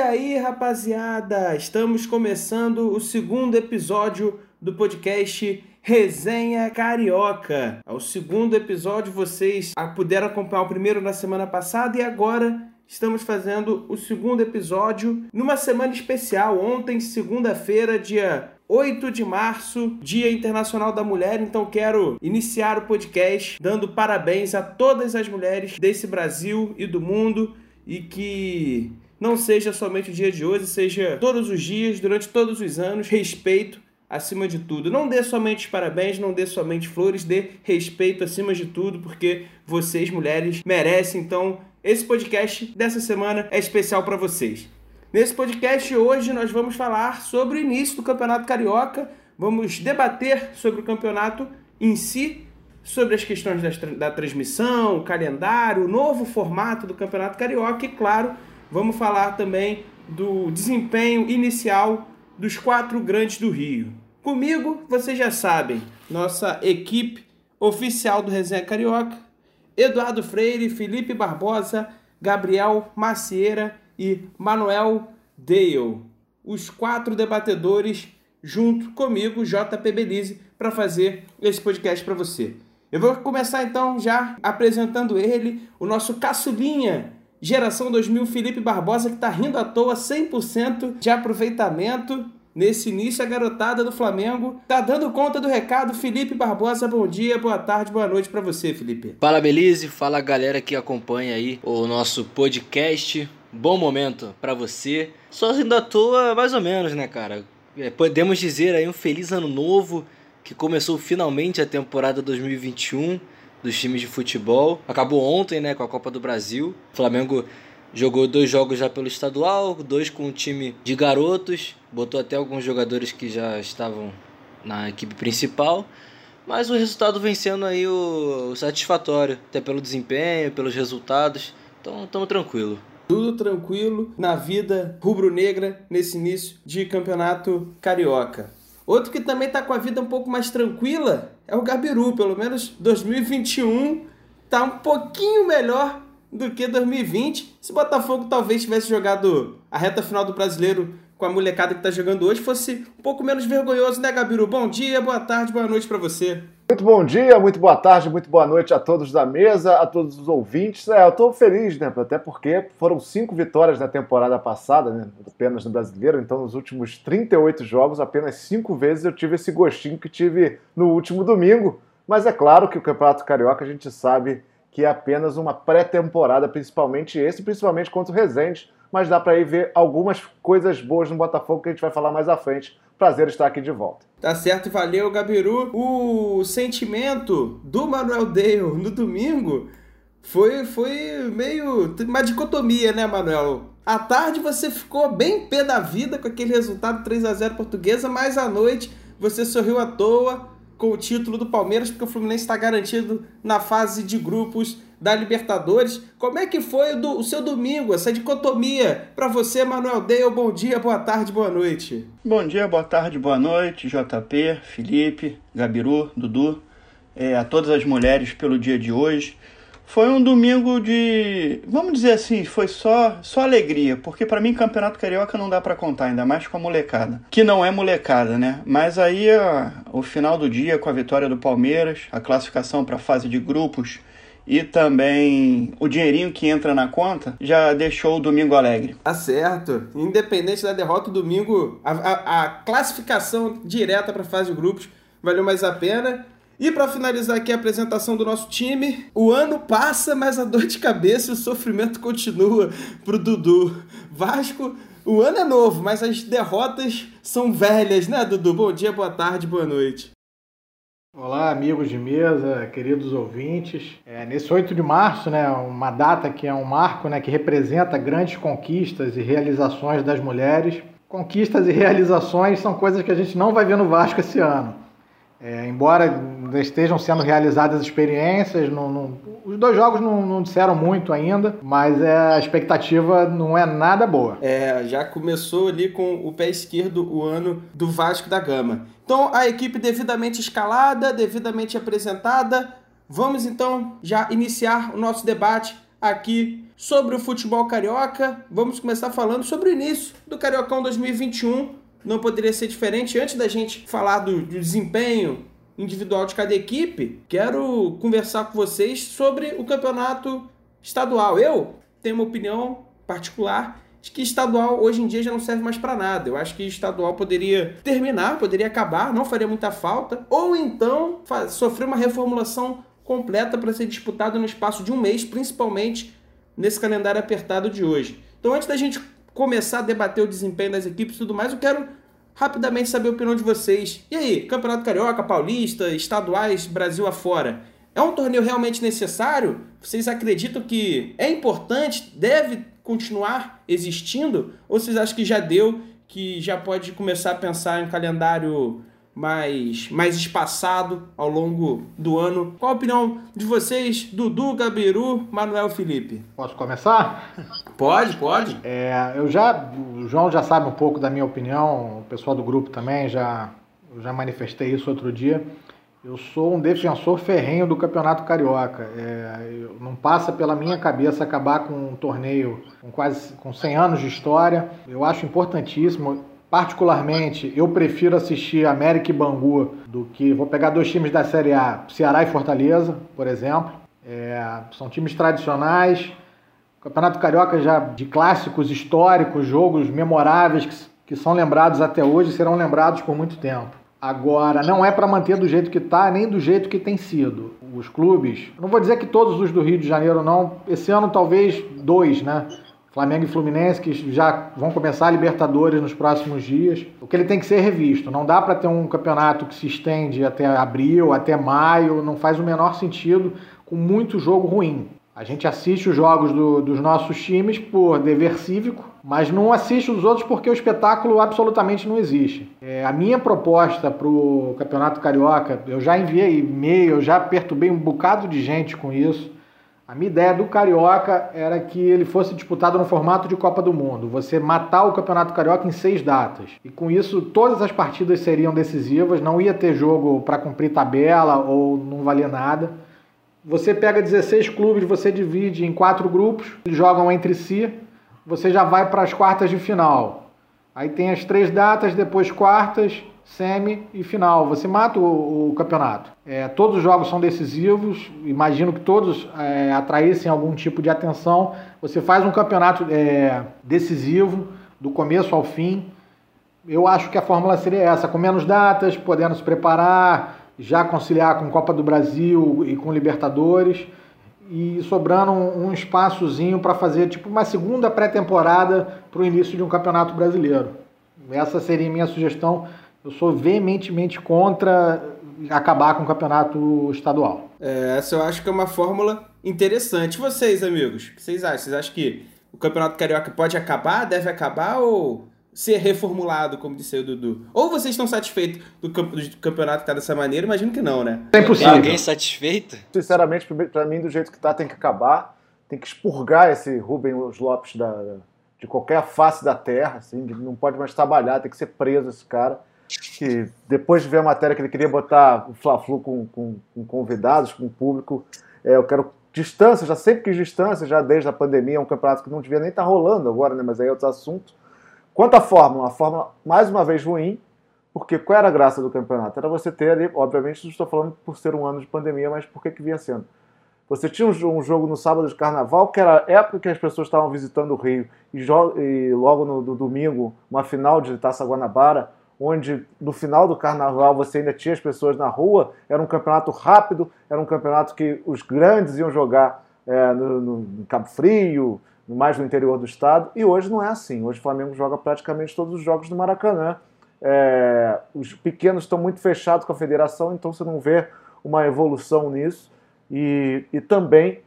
E aí, rapaziada, estamos começando o segundo episódio do podcast Resenha Carioca. É o segundo episódio, vocês puderam acompanhar o primeiro na semana passada e agora estamos fazendo o segundo episódio numa semana especial. Ontem, segunda-feira, dia 8 de março, Dia Internacional da Mulher, então quero iniciar o podcast dando parabéns a todas as mulheres desse Brasil e do mundo e que não seja somente o dia de hoje, seja todos os dias, durante todos os anos, respeito acima de tudo. Não dê somente parabéns, não dê somente flores, dê respeito acima de tudo, porque vocês, mulheres, merecem. Então, esse podcast dessa semana é especial para vocês. Nesse podcast hoje nós vamos falar sobre o início do Campeonato Carioca, vamos debater sobre o campeonato em si, sobre as questões da, transmissão, o calendário, o novo formato do Campeonato Carioca e, claro, vamos falar também do desempenho inicial dos quatro grandes do Rio. Comigo, vocês já sabem, nossa equipe oficial do Resenha Carioca, Eduardo Freire, Felipe Barbosa, Gabriel Macieira e Manuel Dale, os quatro debatedores junto comigo, JP Belize, para fazer esse podcast para você. Eu vou começar então já apresentando ele, o nosso caçulinha, geração 2000, Felipe Barbosa, que está rindo à toa, 100% de aproveitamento nesse início. A garotada do Flamengo tá dando conta do recado. Felipe Barbosa, bom dia, boa tarde, boa noite para você, Felipe. Fala, Belize, fala galera que acompanha aí o nosso podcast bom momento para você. Só rindo à toa, mais ou menos, né, cara? É, podemos dizer aí um feliz ano novo que começou finalmente a temporada 2021 dos times de futebol. Acabou ontem, né, com a Copa do Brasil. O Flamengo jogou dois jogos já pelo estadual, dois com o time de garotos, botou até alguns jogadores que já estavam na equipe principal. Mas o resultado vem sendo aí o, o satisfatório, até pelo desempenho, pelos resultados. Então, estamos tranquilo. Tudo tranquilo na vida rubro-negra nesse início de campeonato carioca. Outro que também está com a vida um pouco mais tranquila é o Gabiru. Pelo menos 2021 tá um pouquinho melhor do que 2020. Se o Botafogo talvez tivesse jogado a reta final do brasileiro com a molecada que está jogando hoje, fosse um pouco menos vergonhoso, né, Gabiru? Bom dia, boa tarde, boa noite para você. Muito bom dia, muito boa tarde, muito boa noite a todos da mesa, a todos os ouvintes. É, eu estou feliz, né? Até porque foram cinco vitórias na temporada passada, né? Apenas no brasileiro. Então, nos últimos 38 jogos, apenas cinco vezes eu tive esse gostinho que tive no último domingo. Mas é claro que o Campeonato Carioca a gente sabe que é apenas uma pré-temporada, principalmente esse, principalmente contra o Resende. Mas dá para ir ver algumas coisas boas no Botafogo que a gente vai falar mais à frente. Prazer estar aqui de volta. Tá certo, valeu, Gabiru. O sentimento do Manuel Dale no domingo foi, foi meio uma dicotomia, né, Manuel? À tarde você ficou bem pé da vida com aquele resultado 3 a 0 portuguesa, mas à noite você sorriu à toa com o título do Palmeiras, porque o Fluminense está garantido na fase de grupos da Libertadores. Como é que foi o, do, o seu domingo, essa dicotomia? Para você, Manuel Dale, bom dia, boa tarde, boa noite. Bom dia, boa tarde, boa noite, JP, Felipe, Gabiru, Dudu, é, a todas as mulheres pelo dia de hoje. Foi um domingo de, vamos dizer assim, foi só só alegria, porque para mim campeonato carioca não dá para contar, ainda mais com a molecada, que não é molecada, né? Mas aí o final do dia com a vitória do Palmeiras, a classificação para a fase de grupos e também o dinheirinho que entra na conta já deixou o domingo alegre. Tá certo. Independente da derrota, o domingo, a, a, a classificação direta para a fase de grupos valeu mais a pena. E para finalizar aqui a apresentação do nosso time, o ano passa, mas a dor de cabeça e o sofrimento continua pro Dudu. Vasco, o ano é novo, mas as derrotas são velhas, né, Dudu? Bom dia, boa tarde, boa noite. Olá, amigos de mesa, queridos ouvintes. É, nesse 8 de março, né, uma data que é um marco né, que representa grandes conquistas e realizações das mulheres. Conquistas e realizações são coisas que a gente não vai ver no Vasco esse ano. É, embora estejam sendo realizadas experiências, não, não, os dois jogos não, não, disseram muito ainda, mas é, a expectativa não é nada boa. É, já começou ali com o pé esquerdo o ano do Vasco da Gama. Então, a equipe devidamente escalada, devidamente apresentada, vamos então já iniciar o nosso debate aqui sobre o futebol carioca. Vamos começar falando sobre o início do Cariocão 2021. Não poderia ser diferente. Antes da gente falar do, do desempenho individual de cada equipe, quero conversar com vocês sobre o campeonato estadual. Eu tenho uma opinião particular de que estadual hoje em dia já não serve mais para nada. Eu acho que estadual poderia terminar, poderia acabar, não faria muita falta, ou então sofrer uma reformulação completa para ser disputado no espaço de um mês, principalmente nesse calendário apertado de hoje. Então, antes da gente começar a debater o desempenho das equipes e tudo mais, eu quero rapidamente saber a opinião de vocês. E aí, Campeonato Carioca, Paulista, estaduais, Brasil afora? É um torneio realmente necessário? Vocês acreditam que é importante, deve continuar existindo? Ou vocês acham que já deu, que já pode começar a pensar em calendário mais, mais espaçado ao longo do ano. Qual a opinião de vocês, Dudu, Gabiru, Manuel Felipe? Posso começar? Pode, pode. É, eu já, o João já sabe um pouco da minha opinião, o pessoal do grupo também já, já manifestei isso outro dia. Eu sou um defensor ferrenho do Campeonato Carioca. É, não passa pela minha cabeça acabar com um torneio com quase com 100 anos de história. Eu acho importantíssimo. Particularmente, eu prefiro assistir América e Bangu do que. Vou pegar dois times da Série A, Ceará e Fortaleza, por exemplo. É, são times tradicionais. O Campeonato Carioca já de clássicos históricos, jogos memoráveis que, que são lembrados até hoje serão lembrados por muito tempo. Agora, não é para manter do jeito que está, nem do jeito que tem sido. Os clubes, não vou dizer que todos os do Rio de Janeiro não, esse ano talvez dois, né? Flamengo e Fluminense, que já vão começar a Libertadores nos próximos dias. O que ele tem que ser revisto. Não dá para ter um campeonato que se estende até abril, até maio, não faz o menor sentido com muito jogo ruim. A gente assiste os jogos do, dos nossos times por dever cívico, mas não assiste os outros porque o espetáculo absolutamente não existe. É, a minha proposta para o Campeonato Carioca, eu já enviei e-mail, eu já perturbei um bocado de gente com isso. A minha ideia do Carioca era que ele fosse disputado no formato de Copa do Mundo. Você matar o Campeonato Carioca em seis datas. E com isso, todas as partidas seriam decisivas, não ia ter jogo para cumprir tabela ou não valia nada. Você pega 16 clubes, você divide em quatro grupos, eles jogam entre si, você já vai para as quartas de final. Aí tem as três datas, depois quartas, semi e final. Você mata o, o campeonato. É, todos os jogos são decisivos, imagino que todos é, atraíssem algum tipo de atenção. Você faz um campeonato é, decisivo, do começo ao fim. Eu acho que a fórmula seria essa, com menos datas, podendo se preparar, já conciliar com Copa do Brasil e com Libertadores e sobrando um, um espaçozinho para fazer tipo uma segunda pré-temporada para o início de um campeonato brasileiro. Essa seria a minha sugestão eu sou veementemente contra acabar com o campeonato estadual. É, essa eu acho que é uma fórmula interessante. Vocês, amigos, o que vocês acham? Vocês acham que o campeonato carioca pode acabar, deve acabar ou ser reformulado, como disse o Dudu? Ou vocês estão satisfeitos do, campeonato estar dessa maneira? Imagino que não, né? É impossível. Alguém satisfeito? Sinceramente, para mim, do jeito que tá, tem que acabar. Tem que expurgar esse Rubem Lopes da, de qualquer face da terra. Assim, não pode mais trabalhar, tem que ser preso esse cara que depois de ver a matéria que ele queria botar o Fla-Flu com, com, com, convidados, com público, é, eu quero distância, já sempre quis distância, já desde a pandemia, é um campeonato que não devia nem estar tá rolando agora, né, mas aí é outro assunto. Quanto à fórmula, a fórmula mais uma vez ruim, porque qual era a graça do campeonato? Era você ter ali, obviamente não estou falando por ser um ano de pandemia, mas por que que vinha sendo? Você tinha um, jogo no sábado de carnaval, que era a época que as pessoas estavam visitando o Rio, e, e logo no, no domingo, uma final de Taça Guanabara, onde no final do carnaval você ainda tinha as pessoas na rua, era um campeonato rápido, era um campeonato que os grandes iam jogar é, no, no, Cabo Frio, mais no interior do estado, e hoje não é assim. Hoje o Flamengo joga praticamente todos os jogos no Maracanã. É, os pequenos estão muito fechados com a federação, então você não vê uma evolução nisso. E, e também,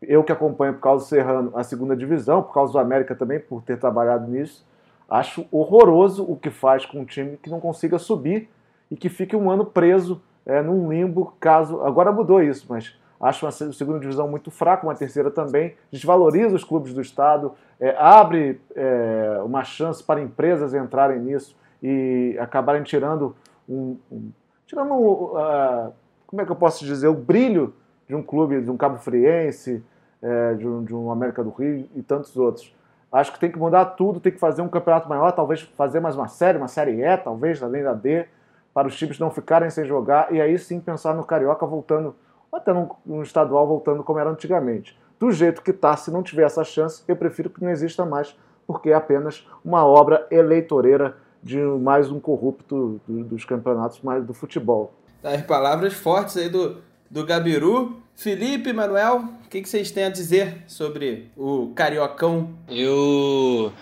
eu que acompanho por causa do Serrano a segunda divisão, por causa do América também, por ter trabalhado nisso, Acho horroroso o que faz com um time que não consiga subir e que fique um ano preso é, num limbo, caso. Agora mudou isso, mas acho uma segunda divisão muito fraca, uma terceira também. Desvaloriza os clubes do Estado, é, abre é, uma chance para empresas entrarem nisso e acabarem tirando um. um tirando. Uh, como é que eu posso dizer? O brilho de um clube, de um Cabo Friense, é, de, um, de um América do Rio e tantos outros. Acho que tem que mudar tudo, tem que fazer um campeonato maior, talvez fazer mais uma série, uma série E, talvez, além da D, para os times não ficarem sem jogar, e aí sim pensar no Carioca voltando, ou até no, estadual voltando como era antigamente. Do jeito que está, se não tiver essa chance, eu prefiro que não exista mais, porque é apenas uma obra eleitoreira de mais um corrupto do, dos campeonatos mais do futebol. As palavras fortes aí do, do Gabiru. Felipe, Manuel, o que, que vocês têm a dizer sobre o Cariocão? Eu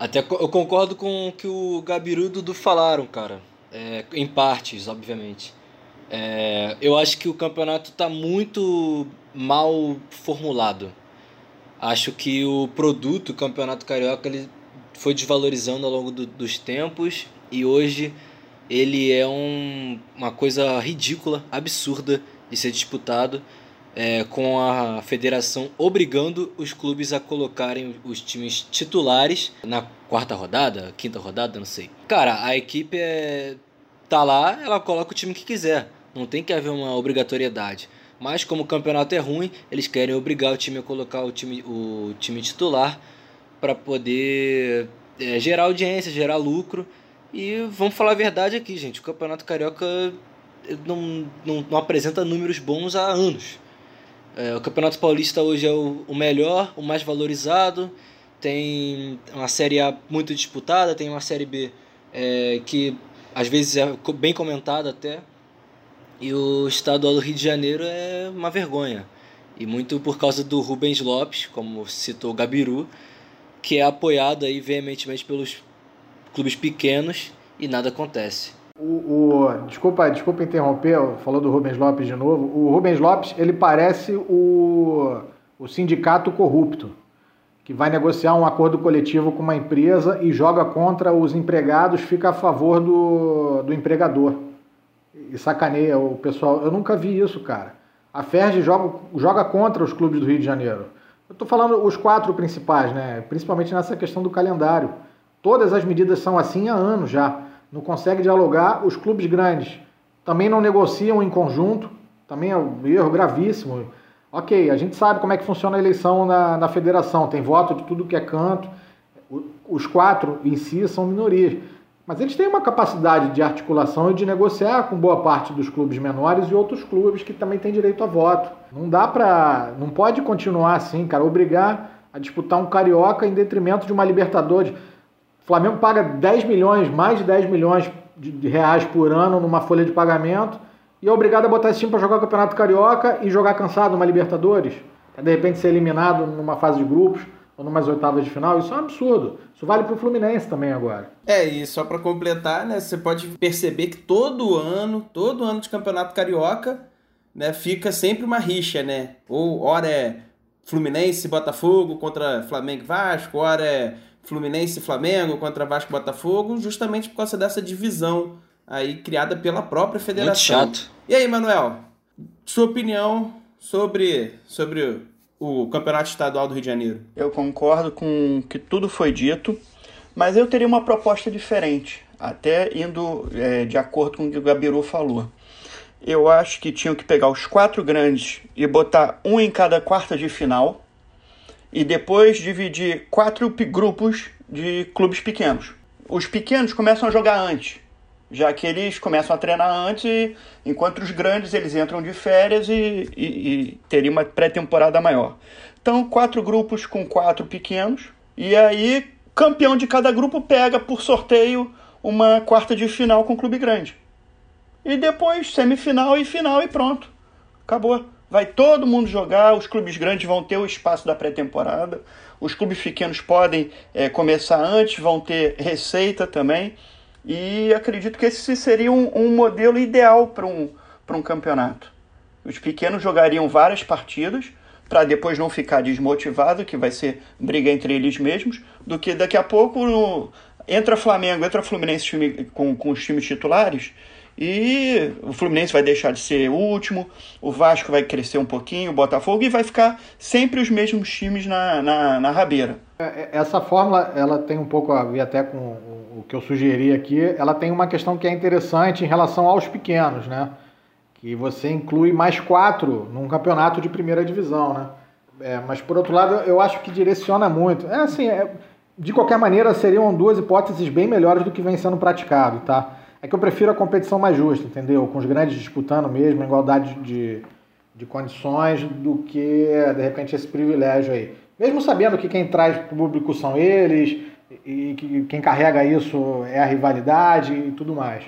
até eu concordo com o que o Gabiru e o Dudu falaram, cara. É, em partes, obviamente. É, eu acho que o campeonato está muito mal formulado. Acho que o produto, o campeonato carioca, ele foi desvalorizando ao longo do, dos tempos e hoje ele é um, uma coisa ridícula, absurda de ser disputado, é, com a federação obrigando os clubes a colocarem os times titulares na quarta rodada, quinta rodada, não sei. Cara, a equipe é, tá lá, ela coloca o time que quiser, não tem que haver uma obrigatoriedade. Mas como o campeonato é ruim, eles querem obrigar o time a colocar o time, o time titular para poder é, gerar audiência, gerar lucro. E vamos falar a verdade aqui, gente. O Campeonato Carioca não, não, não apresenta números bons há anos. É, o Campeonato Paulista hoje é o, o melhor, o mais valorizado. Tem uma Série A muito disputada, tem uma Série B é, que às vezes é bem comentada até. E o estadual do Rio de Janeiro é uma vergonha. E muito por causa do Rubens Lopes, como citou o Gabiru, que é apoiado aí veementemente pelos clubes pequenos e nada acontece. O, o, desculpa, desculpa interromper, falou do Rubens Lopes de novo. O Rubens Lopes, ele parece o, o sindicato corrupto, que vai negociar um acordo coletivo com uma empresa e joga contra os empregados, fica a favor do, do empregador. E sacaneia o pessoal. Eu nunca vi isso, cara. A Ferg joga, joga contra os clubes do Rio de Janeiro. Eu estou falando os quatro principais, né? principalmente nessa questão do calendário. Todas as medidas são assim há anos já. Não consegue dialogar. Os clubes grandes também não negociam em conjunto. Também é um erro gravíssimo. Ok, a gente sabe como é que funciona a eleição na, na federação. Tem voto de tudo que é canto. Os quatro em si são minorias. Mas eles têm uma capacidade de articulação e de negociar com boa parte dos clubes menores e outros clubes que também têm direito a voto. Não dá para, não pode continuar assim, cara, obrigar a disputar um carioca em detrimento de uma Libertadores. O Flamengo paga 10 milhões, mais de 10 milhões de reais por ano numa folha de pagamento e é obrigado a botar esse time para jogar o Campeonato Carioca e jogar cansado numa Libertadores, de repente ser eliminado numa fase de grupos ou numas oitavas de final, isso é um absurdo. Isso vale para o Fluminense também agora. É, e só para completar, né, você pode perceber que todo ano, todo ano de Campeonato Carioca, né, fica sempre uma rixa, né? Ou hora é Fluminense Botafogo contra Flamengo e Vasco, hora é Fluminense e Flamengo contra Vasco e Botafogo, justamente por causa dessa divisão aí criada pela própria federação. Muito chato. E aí, Manuel, sua opinião sobre, sobre o Campeonato Estadual do Rio de Janeiro? Eu concordo com que tudo foi dito, mas eu teria uma proposta diferente, até indo é, de acordo com o que o Gabiru falou. Eu acho que tinham que pegar os quatro grandes e botar um em cada quarta de final e depois dividir quatro grupos de clubes pequenos. Os pequenos começam a jogar antes, já que eles começam a treinar antes, enquanto os grandes eles entram de férias e, e, e teria uma pré-temporada maior. Então, quatro grupos com quatro pequenos, e aí campeão de cada grupo pega por sorteio uma quarta de final com o clube grande. E depois semifinal e final e pronto. Acabou. Vai todo mundo jogar, os clubes grandes vão ter o espaço da pré-temporada, os clubes pequenos podem é, começar antes, vão ter receita também. E acredito que esse seria um, um modelo ideal para um, um campeonato. Os pequenos jogariam várias partidas para depois não ficar desmotivado, que vai ser briga entre eles mesmos, do que daqui a pouco no, entra Flamengo, entra Fluminense time, com, com os times titulares e o Fluminense vai deixar de ser o último, o Vasco vai crescer um pouquinho, o Botafogo, e vai ficar sempre os mesmos times na, na, na rabeira. É, é, essa fórmula, ela tem um pouco a ver até com o que eu sugeri aqui, ela tem uma questão que é interessante em relação aos pequenos, né? Que você inclui mais quatro num campeonato de primeira divisão, né? É, mas por outro lado, eu acho que direciona muito. É assim, é, de qualquer maneira, seriam duas hipóteses bem melhores do que vem sendo praticado, tá? É que eu prefiro a competição mais justa, entendeu? Com os grandes disputando mesmo, igualdade de, de condições, do que, de repente, esse privilégio aí. Mesmo sabendo que quem traz público são eles, e que quem carrega isso é a rivalidade e tudo mais.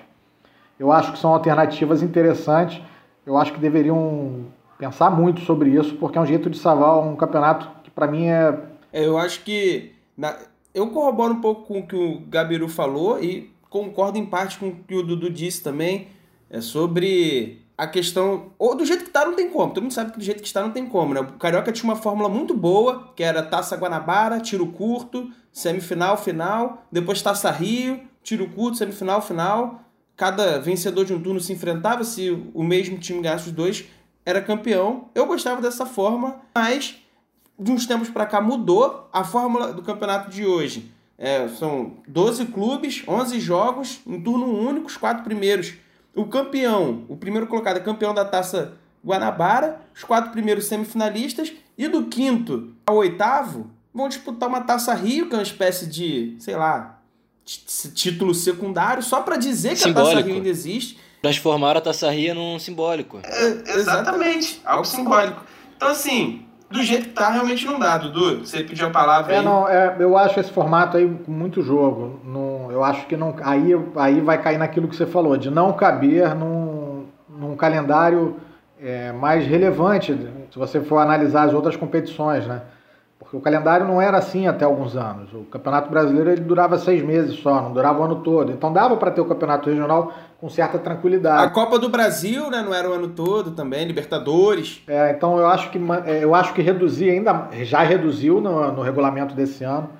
Eu acho que são alternativas interessantes. Eu acho que deveriam pensar muito sobre isso, porque é um jeito de salvar um campeonato que para mim é... é. Eu acho que na... eu corroboro um pouco com o que o Gabiru falou e concordo em parte com o que o Dudu disse também. É sobre a questão. Ou do jeito que tá, não tem como. Todo mundo sabe que do jeito que está, não tem como, né? O Carioca tinha uma fórmula muito boa, que era Taça Guanabara, tiro curto, semifinal, final, depois Taça Rio, tiro curto, semifinal, final. Cada vencedor de um turno se enfrentava, se o mesmo time ganhasse os dois, era campeão. Eu gostava dessa forma, mas de uns tempos para cá mudou a fórmula do campeonato de hoje. É, são 12 clubes, 11 jogos, em turno único, os quatro primeiros o campeão, o primeiro colocado é campeão da taça Guanabara, os quatro primeiros semifinalistas, e do quinto ao oitavo vão disputar uma taça Rio, que é uma espécie de, sei lá, título secundário, só para dizer que Simbólico. a taça Rio ainda existe. Transformar a taça Rio num simbólico. É, exatamente, algo simbólico. Então, assim, do jeito que tá, realmente não dá, Dudu. Você pediu a palavra é, aí. Não, é, eu acho esse formato aí com muito jogo. Não, eu acho que não. Aí, aí vai cair naquilo que você falou, de não caber num, num calendário é, mais relevante, se você for analisar as outras competições, né? Porque o calendário não era assim até alguns anos. O Campeonato Brasileiro ele durava seis meses só, não durava o ano todo. Então dava para ter o Campeonato Regional com certa tranquilidade. A Copa do Brasil né, não era o ano todo também, Libertadores. É, então eu acho que, é, eu acho que reduzir ainda, já reduziu no, no regulamento desse ano.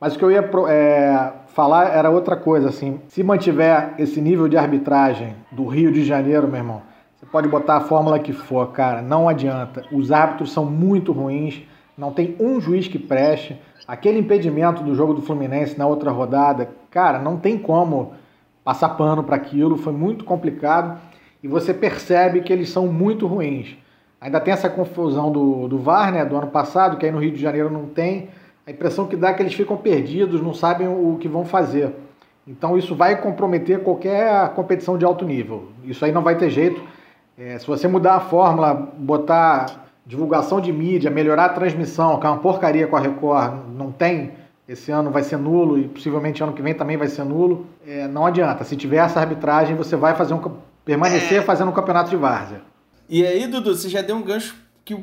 Mas o que eu ia é, falar era outra coisa, assim. Se mantiver esse nível de arbitragem do Rio de Janeiro, meu irmão, você pode botar a fórmula que for, cara, não adianta. Os árbitros são muito ruins não tem um juiz que preste. Aquele impedimento do jogo do Fluminense na outra rodada, cara, não tem como passar pano para aquilo, foi muito complicado e você percebe que eles são muito ruins. Ainda tem essa confusão do, do VAR, né, do ano passado, que aí no Rio de Janeiro não tem. A impressão que dá é que eles ficam perdidos, não sabem o que vão fazer. Então isso vai comprometer qualquer competição de alto nível. Isso aí não vai ter jeito. É, se você mudar a fórmula, botar divulgação de mídia, melhorar a transmissão, que é uma porcaria com a Record, não tem, esse ano vai ser nulo e possivelmente ano que vem também vai ser nulo, é, não adianta. Se tiver essa arbitragem, você vai fazer um, permanecer é. fazendo um campeonato de várzea. E aí, Dudu, você já deu um gancho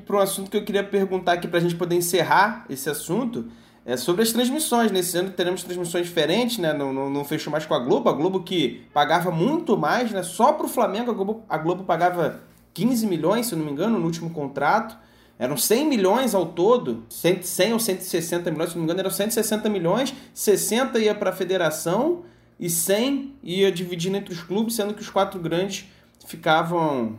para um assunto que eu queria perguntar aqui para a gente poder encerrar esse assunto. É sobre as transmissões. Nesse ano teremos transmissões diferentes, né? Não, não, não fechou mais com a Globo. A Globo que pagava muito mais, né? Só para o Flamengo a Globo, a Globo pagava 15 milhões, se não me engano, no último contrato. Eram 100 milhões ao todo, 100, 100 ou 160 milhões, se não me engano, eram 160 milhões, 60 ia para a federação e 100 ia dividindo entre os clubes, sendo que os quatro grandes ficavam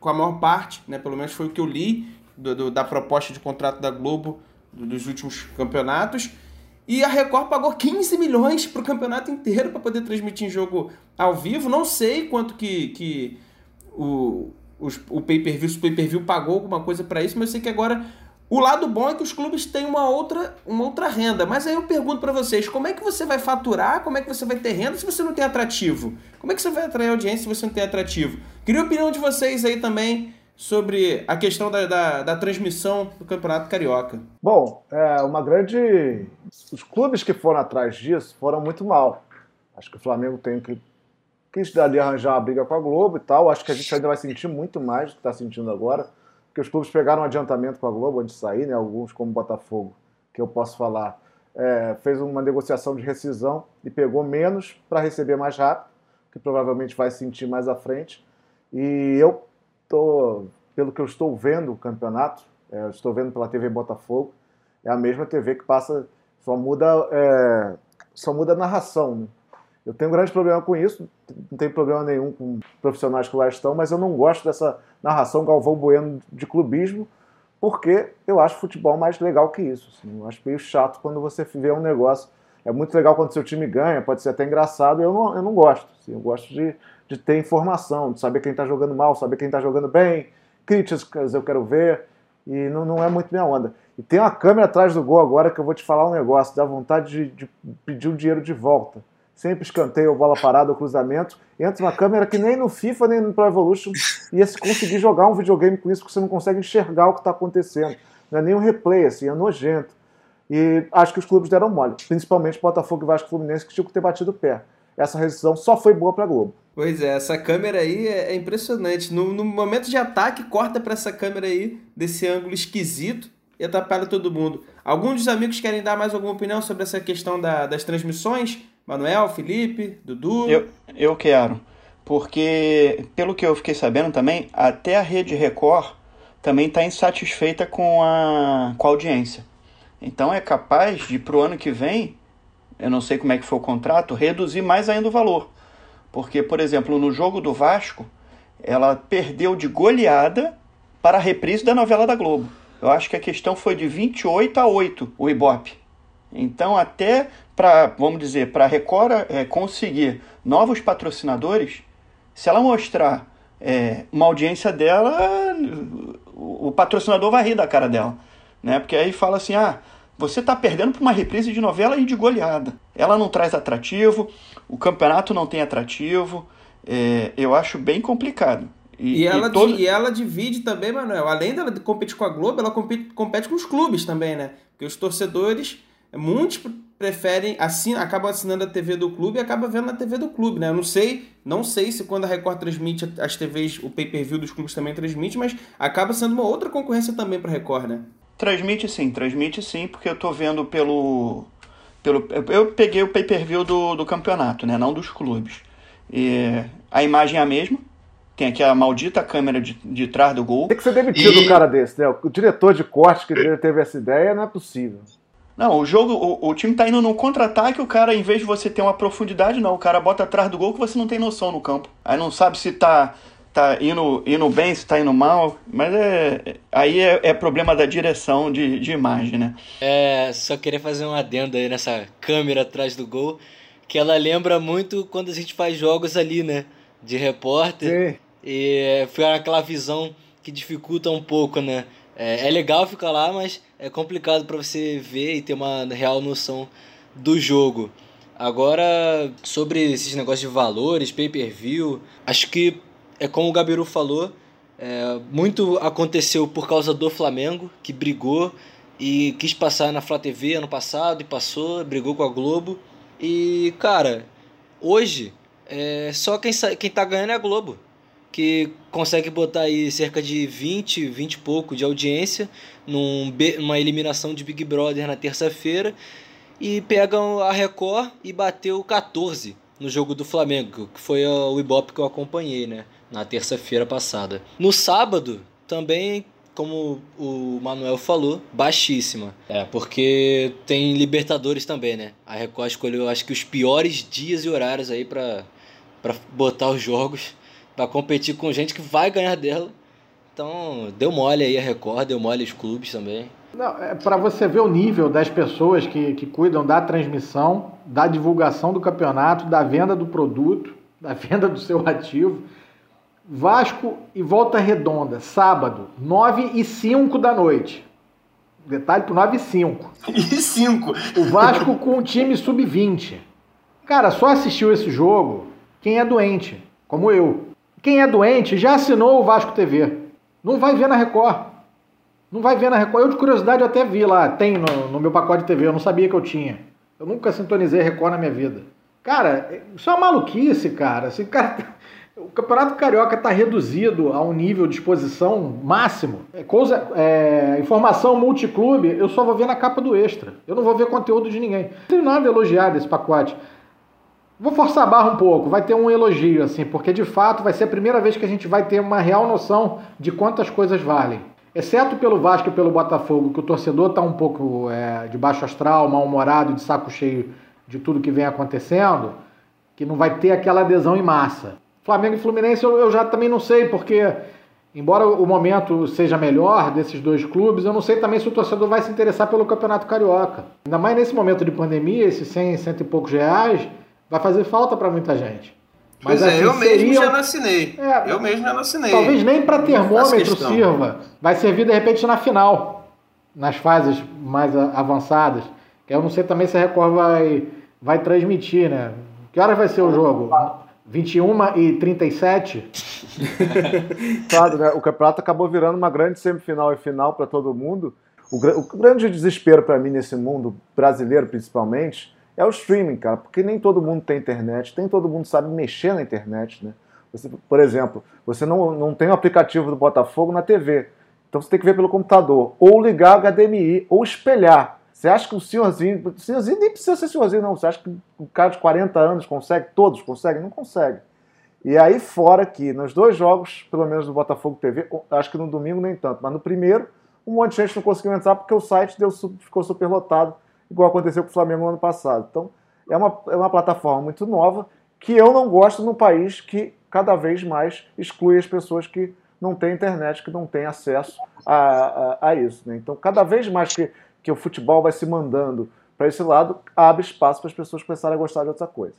com a maior parte, né? pelo menos foi o que eu li do, do, da proposta de contrato da Globo dos últimos campeonatos. E a Record pagou 15 milhões para o campeonato inteiro para poder transmitir em jogo ao vivo. Não sei quanto que, que o, os, o pay-per-view, se o pay-per-view pagou alguma coisa para isso, mas eu sei que agora o lado bom é que os clubes têm uma outra, uma outra renda. Mas aí eu pergunto para vocês, como é que você vai faturar, como é que você vai ter renda se você não tem atrativo? Como é que você vai atrair audiência se você não tem atrativo? Queria a opinião de vocês aí também sobre a questão da, da, da transmissão do Campeonato Carioca. Bom, é uma grande... Os clubes que foram atrás disso foram muito mal. Acho que o Flamengo tem que quis dali arranjar uma briga com a Globo e tal. Acho que a gente ainda vai sentir muito mais do que está sentindo agora, porque os clubes pegaram um adiantamento com a Globo antes de sair, né? Alguns, como Botafogo, que eu posso falar, é, fez uma negociação de rescisão e pegou menos para receber mais rápido, que provavelmente vai sentir mais à frente. E eu tô, pelo que eu estou vendo o campeonato, é, estou vendo pela TV Botafogo, é a mesma TV que passa, só muda, é, só muda a narração. Né? Eu tenho um grande problema com isso, não tenho problema nenhum com profissionais que lá estão, mas eu não gosto dessa narração Galvão Bueno de clubismo, porque eu acho futebol mais legal que isso. Assim. Eu acho meio chato quando você vê um negócio. É muito legal quando seu time ganha, pode ser até engraçado, eu não, eu não gosto. Assim. Eu gosto de, de ter informação, de saber quem está jogando mal, saber quem está jogando bem, críticas eu quero ver. E não, não é muito minha onda. E tem uma câmera atrás do gol agora que eu vou te falar um negócio, dá vontade de, de pedir o dinheiro de volta. Sempre escanteio, bola parada, cruzamento. Entra uma câmera que nem no FIFA, nem no Pro Evolution ia se conseguir jogar um videogame com isso, porque você não consegue enxergar o que está acontecendo. Não é nem um replay, assim, é nojento. E acho que os clubes deram mole, principalmente Botafogo e Vasco Fluminense, que tinham que ter batido o pé. Essa rescisão só foi boa para Globo. Pois é, essa câmera aí é, é impressionante. No, no, momento de ataque, corta para essa câmera aí, desse ângulo esquisito, e atrapalha todo mundo. Alguns dos amigos querem dar mais alguma opinião sobre essa questão da, das transmissões? Manuel, Felipe, Dudu? Eu, eu quero. Porque, pelo que eu fiquei sabendo também, até a Rede Record também está insatisfeita com a, com a audiência. Então é capaz de, para o ano que vem, eu não sei como é que foi o contrato, reduzir mais ainda o valor. Porque, por exemplo, no jogo do Vasco, ela perdeu de goleada para a reprise da novela da Globo. Eu acho que a questão foi de 28 a 8 o Ibope. Então, até para, vamos dizer, para a Record é, conseguir novos patrocinadores, se ela mostrar é, uma audiência dela, o, o patrocinador vai rir da cara dela. Né? Porque aí fala assim: ah, você está perdendo para uma reprise de novela e de goleada. Ela não traz atrativo, o campeonato não tem atrativo. É, eu acho bem complicado. E, e, ela, e, todo... e ela divide também, Manuel. Além dela competir com a Globo, ela compete, compete com os clubes também, né? Porque os torcedores, muitos preferem, assim, acabam assinando a TV do clube e acabam vendo na TV do clube, né? Eu não sei, não sei se quando a Record transmite as TVs, o pay-per-view dos clubes também transmite, mas acaba sendo uma outra concorrência também para a Record, né? Transmite sim, transmite sim, porque eu tô vendo pelo. pelo eu peguei o pay-per-view do, do campeonato, né? Não dos clubes. E a imagem é a mesma, tem aqui a maldita câmera de, de trás do gol. Tem que ser demitido e... um cara desse, né? O diretor de corte que teve essa ideia não é possível. Não, o jogo, o, o time tá indo no contra-ataque, o cara, em vez de você ter uma profundidade, não, o cara bota atrás do gol que você não tem noção no campo. Aí não sabe se tá, tá indo, indo bem, se tá indo mal, mas é, aí é, é problema da direção de, de imagem, né? É, só queria fazer um adendo aí nessa câmera atrás do gol, que ela lembra muito quando a gente faz jogos ali, né? De repórter. Sim. E foi aquela visão que dificulta um pouco, né? É, é legal ficar lá, mas é complicado para você ver e ter uma real noção do jogo. Agora, sobre esses negócios de valores, pay-per-view, acho que é como o Gabiru falou, é, muito aconteceu por causa do Flamengo, que brigou e quis passar na Flá TV ano passado e passou, brigou com a Globo. E, cara, hoje, é, só quem, quem tá ganhando é a Globo que consegue botar aí cerca de 20, 20 e pouco de audiência num, numa eliminação de Big Brother na terça-feira e pegam a Record e bateu 14 no jogo do Flamengo, que foi o Ibope que eu acompanhei, né, na terça-feira passada. No sábado, também como o Manuel falou, baixíssima. É, porque tem Libertadores também, né? A Record escolheu acho que os piores dias e horários aí para para botar os jogos para competir com gente que vai ganhar dela. Então, deu mole aí a Record, deu mole os clubes também. Não, é para você ver o nível das pessoas que, que cuidam da transmissão, da divulgação do campeonato, da venda do produto, da venda do seu ativo. Vasco e Volta Redonda, sábado, 9 e 5 da noite. Detalhe pro 9 e 5. E 5. O Vasco com o time sub-20. Cara, só assistiu esse jogo quem é doente, como eu. Quem é doente já assinou o Vasco TV. Não vai ver na Record. Não vai ver na Record. Eu, de curiosidade, até vi lá. Tem no, no meu pacote de TV. Eu não sabia que eu tinha. Eu nunca sintonizei Record na minha vida. Cara, isso é uma maluquice, cara. Esse cara. Tá, o Campeonato Carioca está reduzido a um nível de exposição máximo. É coisa, é, informação multiclube, eu só vou ver na capa do extra. Eu não vou ver conteúdo de ninguém. Não tenho nada a elogiar desse pacote. Vou forçar a barra um pouco, vai ter um elogio, assim, porque de fato vai ser a primeira vez que a gente vai ter uma real noção de quantas coisas valem. Exceto pelo Vasco e pelo Botafogo, que o torcedor está um pouco é, de baixo astral, mal-humorado, de saco cheio de tudo que vem acontecendo, que não vai ter aquela adesão em massa. Flamengo e Fluminense eu, eu já também não sei, porque embora o momento seja melhor desses dois clubes, eu não sei também se o torcedor vai se interessar pelo Campeonato Carioca. Ainda mais nesse momento de pandemia, esses 100, cento e poucos reais vai fazer falta para muita gente. Mas pois é, assim, eu mesmo seria... já não assinei. É, eu mesmo já não assinei. Talvez nem para termômetro sirva. Vai servir de repente na final, nas fases mais avançadas. Que eu não sei também se a Record vai, vai transmitir, né? Que horas vai ser o jogo? 21 e 37? claro, né? O campeonato acabou virando uma grande semifinal e final para todo mundo. O, o grande desespero para mim nesse mundo brasileiro, principalmente, é o streaming, cara, porque nem todo mundo tem internet, nem todo mundo sabe mexer na internet, né? Você, por exemplo, você não, não tem o aplicativo do Botafogo na TV, então você tem que ver pelo computador, ou ligar HDMI, ou espelhar. Você acha que o senhorzinho, o senhorzinho nem precisa ser senhorzinho, não. Você acha que um cara de 40 anos consegue? Todos conseguem? Não consegue. E aí, fora que nos dois jogos, pelo menos do Botafogo TV, acho que no domingo nem tanto, mas no primeiro, um monte de gente não conseguiu entrar porque o site deu, ficou superlotado igual aconteceu com o Flamengo no ano passado. Então, é uma, é uma plataforma muito nova que eu não gosto num país que cada vez mais exclui as pessoas que não têm internet, que não têm acesso a, a, a isso. Né? Então, cada vez mais que, que o futebol vai se mandando para esse lado, abre espaço para as pessoas começarem a gostar de outra coisa.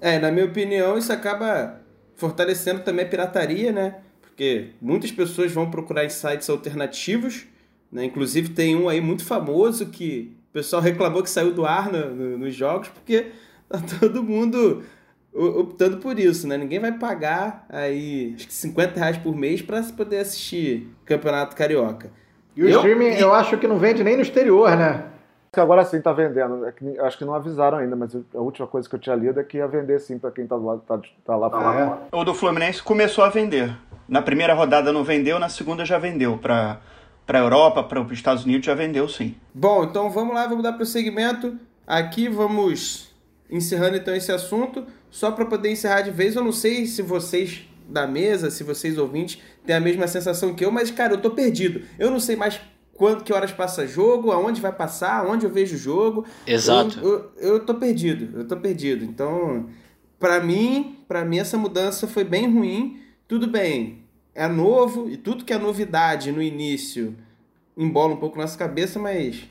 É, na minha opinião, isso acaba fortalecendo também a pirataria, né? Porque muitas pessoas vão procurar em sites alternativos, né? Inclusive tem um aí muito famoso que pessoal reclamou que saiu do ar no, no, nos jogos porque tá todo mundo optando por isso, né? Ninguém vai pagar aí acho que 50 reais por mês para poder assistir Campeonato Carioca. E o eu, streaming eu acho que não vende nem no exterior, né? Agora sim tá vendendo. É que, acho que não avisaram ainda, mas a última coisa que eu tinha lido é que ia vender sim para quem tá, do lado, tá, tá lá fora. É. O do Fluminense começou a vender. Na primeira rodada não vendeu, na segunda já vendeu para para a Europa, para os Estados Unidos, já vendeu sim. Bom, então vamos lá, vamos dar prosseguimento. Aqui vamos encerrando então esse assunto. Só para poder encerrar de vez, eu não sei se vocês da mesa, se vocês ouvintes têm a mesma sensação que eu, mas cara, eu tô perdido. Eu não sei mais quando, que horas passa jogo, aonde vai passar, aonde eu vejo o jogo. Exato. Eu, eu, eu tô perdido, eu tô perdido. Então, para mim, para mim essa mudança foi bem ruim. Tudo bem, é novo e tudo que é novidade no início embola um pouco nossa cabeça, mas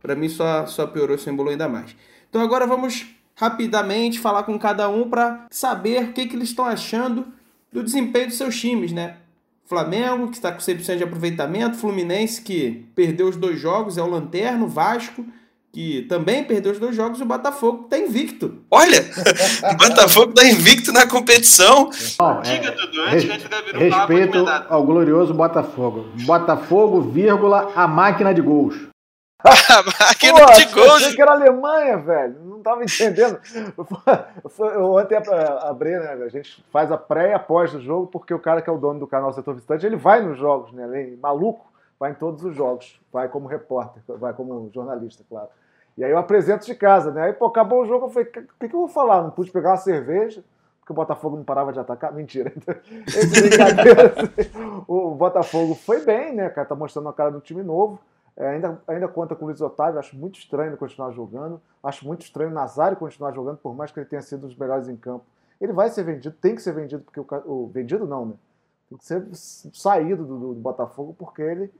para mim só, só piorou, só embolou ainda mais. Então agora vamos rapidamente falar com cada um para saber o que, que eles estão achando do desempenho dos seus times, né? Flamengo, que está com 100% de aproveitamento, Fluminense, que perdeu os dois jogos, é o Lanterno, Vasco, que também perdeu os dois jogos, e o Botafogo está invicto. Olha, o Botafogo está invicto na competição. Bom, Diga, é, Dudu, antes res, que Respeito ao glorioso Botafogo. Botafogo, vírgula, a máquina de gols. a máquina Pô, de gols. Eu achei que era Alemanha, velho. Não tava entendendo. Eu ontem abri, né? A gente faz a pré e após do jogo, porque o cara que é o dono do canal Setor Visitante, ele vai nos jogos, né? Ele é maluco vai em todos os jogos, vai como repórter, vai como jornalista, claro. E aí eu apresento de casa, né? Aí, pô, acabou o jogo, eu falei, o que, que, eu vou falar? Não pude pegar uma cerveja, porque o Botafogo não parava de atacar? Mentira. o Botafogo foi bem, né, cara? Tá mostrando a cara do time novo. É, ainda, ainda conta com o Luiz Otávio, acho muito estranho ele continuar jogando. Acho muito estranho o Nazário continuar jogando, por mais que ele tenha sido um dos melhores em campo. Ele vai ser vendido, tem que ser vendido, porque o, o vendido não, né? Tem que ser saído do, do, do Botafogo, porque ele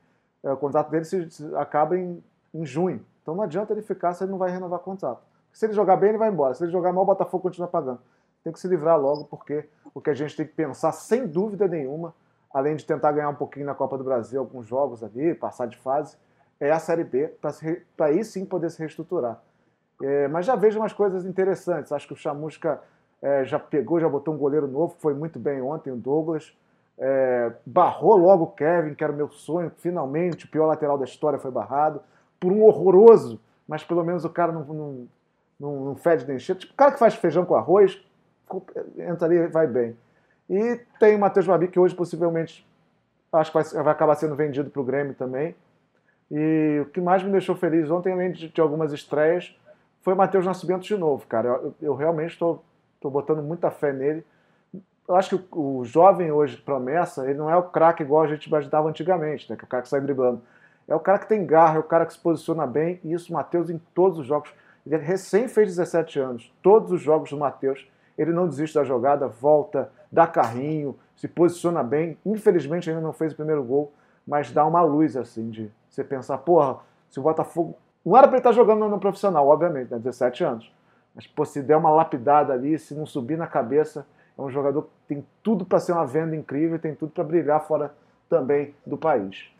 é, o contrato dele se, se acaba em, em junho. Então não adianta ele ficar se ele não vai renovar o contrato. Se ele jogar bem, ele vai embora. Se ele jogar mal, o Botafogo continua pagando. Tem que se livrar logo, porque o que a gente tem que pensar, sem dúvida nenhuma, além de tentar ganhar um pouquinho na Copa do Brasil, alguns jogos ali, passar de fase, é a Série B, para aí sim poder se reestruturar. É, mas já vejo umas coisas interessantes. Acho que o Chamusca é, já pegou, já botou um goleiro novo, foi muito bem ontem, o Douglas. É, barrou logo o Kevin, que era o meu sonho, finalmente, o pior lateral da história foi barrado, por um horroroso, mas pelo menos o cara não, não, não, não fede nem cheiro. Tipo, o cara que faz feijão com arroz, entra ali vai bem. E tem o Matheus Babi, que hoje possivelmente acho que vai, vai acabar sendo vendido para o Grêmio também. E o que mais me deixou feliz ontem, além de, de algumas estreias, foi o Matheus Nascimento de novo, cara. Eu, eu realmente estou botando muita fé nele eu acho que o, o jovem hoje, promessa, ele não é o craque igual a gente imaginava antigamente, né? Que é o cara que sai driblando. É o cara que tem garra, é o cara que se posiciona bem, e isso o Matheus em todos os jogos. Ele recém fez 17 anos. Todos os jogos do Matheus, ele não desiste da jogada, volta, dá carrinho, se posiciona bem. Infelizmente ainda não fez o primeiro gol, mas dá uma luz assim de você pensar, porra, se o Botafogo. Não era para ele estar jogando no, no profissional, obviamente, né? 17 anos. Mas pô, se der uma lapidada ali, se não subir na cabeça, É um jogador que tem tudo para ser uma venda incrível, tem tudo para brilhar fora também do país.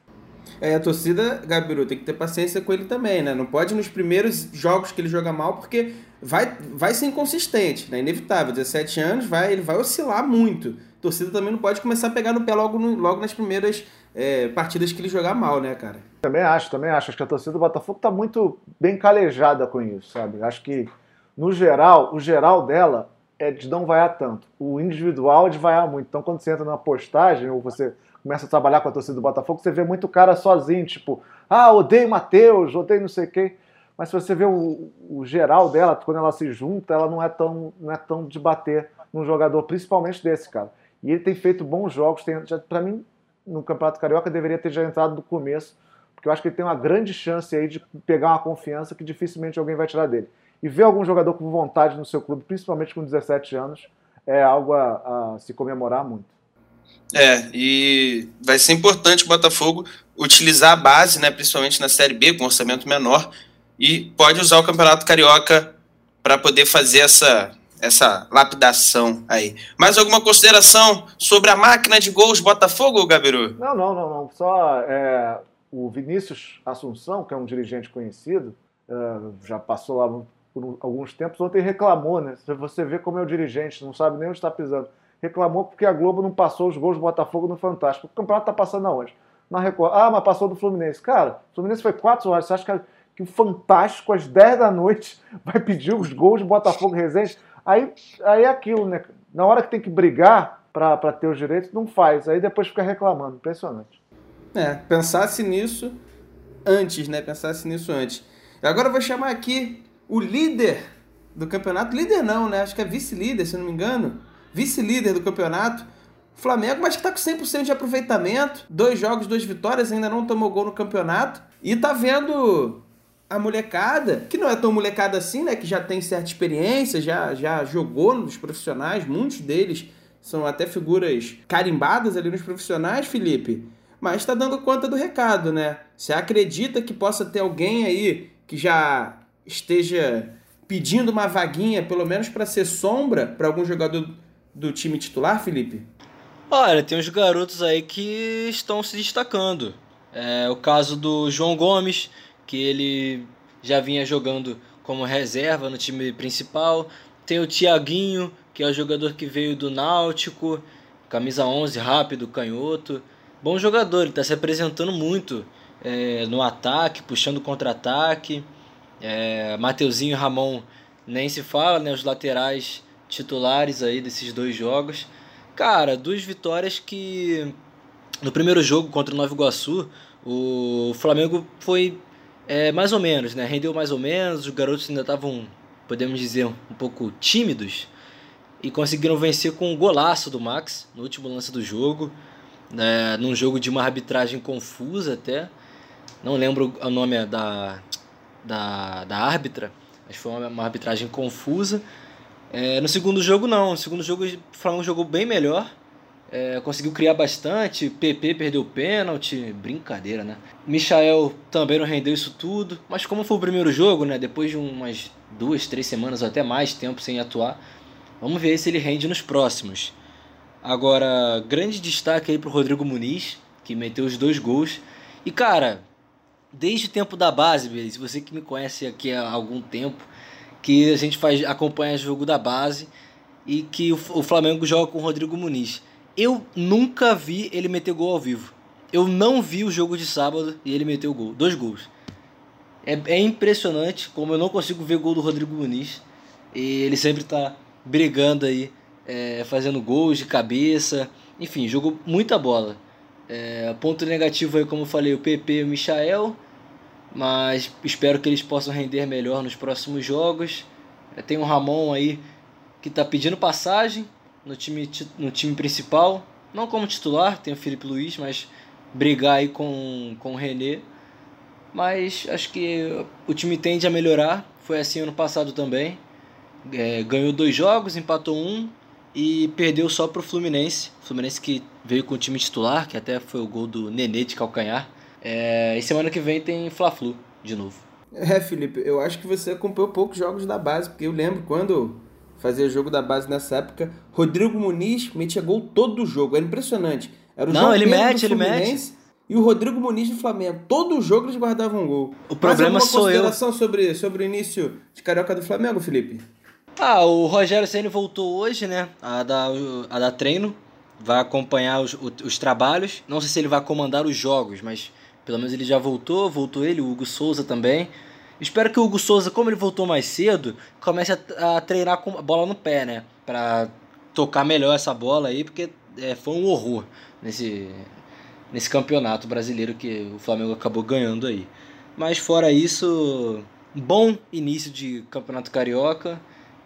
É, a torcida, Gabiru, tem que ter paciência com ele também, né? Não pode nos primeiros jogos que ele joga mal, porque vai, vai ser inconsistente, né? Inevitável. 17 anos, vai, ele vai oscilar muito. A torcida também não pode começar a pegar no pé logo, no, logo nas primeiras é, partidas que ele jogar mal, né, cara? Também acho, também acho. Acho que a torcida do Botafogo tá muito bem calejada com isso, sabe? Acho que, no geral, o geral dela é de não vaiar tanto. O individual é de vaiar muito. Então, quando você entra numa postagem ou você começa a trabalhar com a torcida do Botafogo, você vê muito cara sozinho, tipo, ah, odeio Matheus, odeio não sei quem. Mas se você vê o, o, geral dela, quando ela se junta, ela não é tão, não é tão de bater num jogador, principalmente desse, cara. E ele tem feito bons jogos. Tem, para mim, no Campeonato Carioca, deveria ter já entrado do começo, porque eu acho que ele tem uma grande chance aí de pegar uma confiança que dificilmente alguém vai tirar dele. E ver algum jogador com vontade no seu clube, principalmente com 17 anos, é algo a, a se comemorar muito. É, e vai ser importante o Botafogo utilizar a base, né, principalmente na Série B, com orçamento menor, e pode usar o Campeonato Carioca para poder fazer essa, essa lapidação aí. Mais alguma consideração sobre a máquina de gols Botafogo, Gabiru? Não, não, não, não. Só é, o Vinícius Assunção, que é um dirigente conhecido, é, já passou lá por alguns tempos, ontem reclamou, né? Você vê como é o dirigente, não sabe nem onde está pisando reclamou porque a Globo não passou os gols do Botafogo no Fantástico. O campeonato tá passando aonde? Na Record. Ah, mas passou do Fluminense. Cara, o Fluminense foi 4 horas. Você acha que, que o Fantástico, às 10 da noite, vai pedir os gols do Botafogo Resende? Aí, aí é aquilo, né? Na hora que tem que brigar para ter os direitos, não faz. Aí depois fica reclamando. Impressionante. É, pensasse nisso antes, né? Pensasse nisso antes. Agora eu vou chamar aqui o líder do campeonato. Líder não, né? Acho que é vice-líder, se não me engano vice-líder do campeonato. Flamengo, mas que tá com 100% de aproveitamento. Dois jogos, duas vitórias, ainda não tomou gol no campeonato. E tá vendo a molecada, que não é tão molecada assim, né? Que já tem certa experiência, já, já jogou nos profissionais. Muitos deles são até figuras carimbadas ali nos profissionais, Felipe. Mas tá dando conta do recado, né? Você acredita que possa ter alguém aí que já esteja pedindo uma vaguinha, pelo menos para ser sombra para algum jogador do time titular, Felipe? Olha, tem uns garotos aí que estão se destacando. É o caso do João Gomes, que ele já vinha jogando como reserva no time principal. Tem o Tiaguinho, que é o jogador que veio do Náutico, camisa 11, rápido, canhoto. Bom jogador, ele está se apresentando muito é, no ataque, puxando contra-ataque. É, Mateuzinho e Ramon nem se fala, né? Os laterais titulares aí desses dois jogos. Cara, duas vitórias que no primeiro jogo contra o Nova Iguaçu, o Flamengo foi é, mais ou menos, né? Rendeu mais ou menos, os garotos ainda estavam, podemos dizer, um pouco tímidos e conseguiram vencer com um golaço do Max no último lance do jogo, né? num jogo de uma arbitragem confusa até. Não lembro o nome da, da, da árbitra, mas foi uma, uma arbitragem confusa. É, no segundo jogo, não. No segundo jogo, o Flamengo jogou bem melhor. É, conseguiu criar bastante. PP perdeu pênalti. Brincadeira, né? Michael também não rendeu isso tudo. Mas como foi o primeiro jogo, né? Depois de umas duas, três semanas ou até mais tempo sem atuar, vamos ver se ele rende nos próximos. Agora, grande destaque aí pro Rodrigo Muniz, que meteu os dois gols. E cara, desde o tempo da base, beleza? Você que me conhece aqui há algum tempo, que a gente faz acompanha jogo da base e que o, o Flamengo joga com o Rodrigo Muniz. Eu nunca vi ele meter gol ao vivo. Eu não vi o jogo de sábado e ele meteu gol, dois gols. É, é impressionante como eu não consigo ver gol do Rodrigo Muniz. E ele sempre está brigando aí, é, fazendo gols de cabeça. Enfim, jogou muita bola. É, ponto negativo aí, como eu falei, o PP e o Michael mas espero que eles possam render melhor nos próximos jogos. É, tem o Ramon aí que está pedindo passagem no time, no time principal, não como titular, tem o Felipe Luiz, mas brigar aí com, com o René. Mas acho que o time tende a melhorar, foi assim ano passado também. É, ganhou dois jogos, empatou um e perdeu só para o Fluminense. Fluminense que veio com o time titular, que até foi o gol do Nenê de calcanhar. É, e semana que vem tem Fla-Flu de novo. É, Felipe, eu acho que você acompanhou poucos jogos da base, porque eu lembro quando fazia jogo da base nessa época. Rodrigo Muniz metia gol todo o jogo, era impressionante. Era o Não, João ele Pedro mete, ele Fluminense E o Rodrigo Muniz do Flamengo. Todo o jogo eles guardavam um gol. O problema Mais sou eu. consideração sobre, sobre o início de Carioca do Flamengo, Felipe? Ah, o Rogério Ceni voltou hoje, né? A dar, a dar treino. Vai acompanhar os, o- os trabalhos. Não sei se ele vai comandar os jogos, mas pelo menos ele já voltou. Voltou ele, o Hugo Souza também. Espero que o Hugo Souza, como ele voltou mais cedo, comece a, a treinar com a bola no pé, né? Pra tocar melhor essa bola aí, porque é, foi um horror nesse, nesse campeonato brasileiro que o Flamengo acabou ganhando aí. Mas fora isso, bom início de campeonato carioca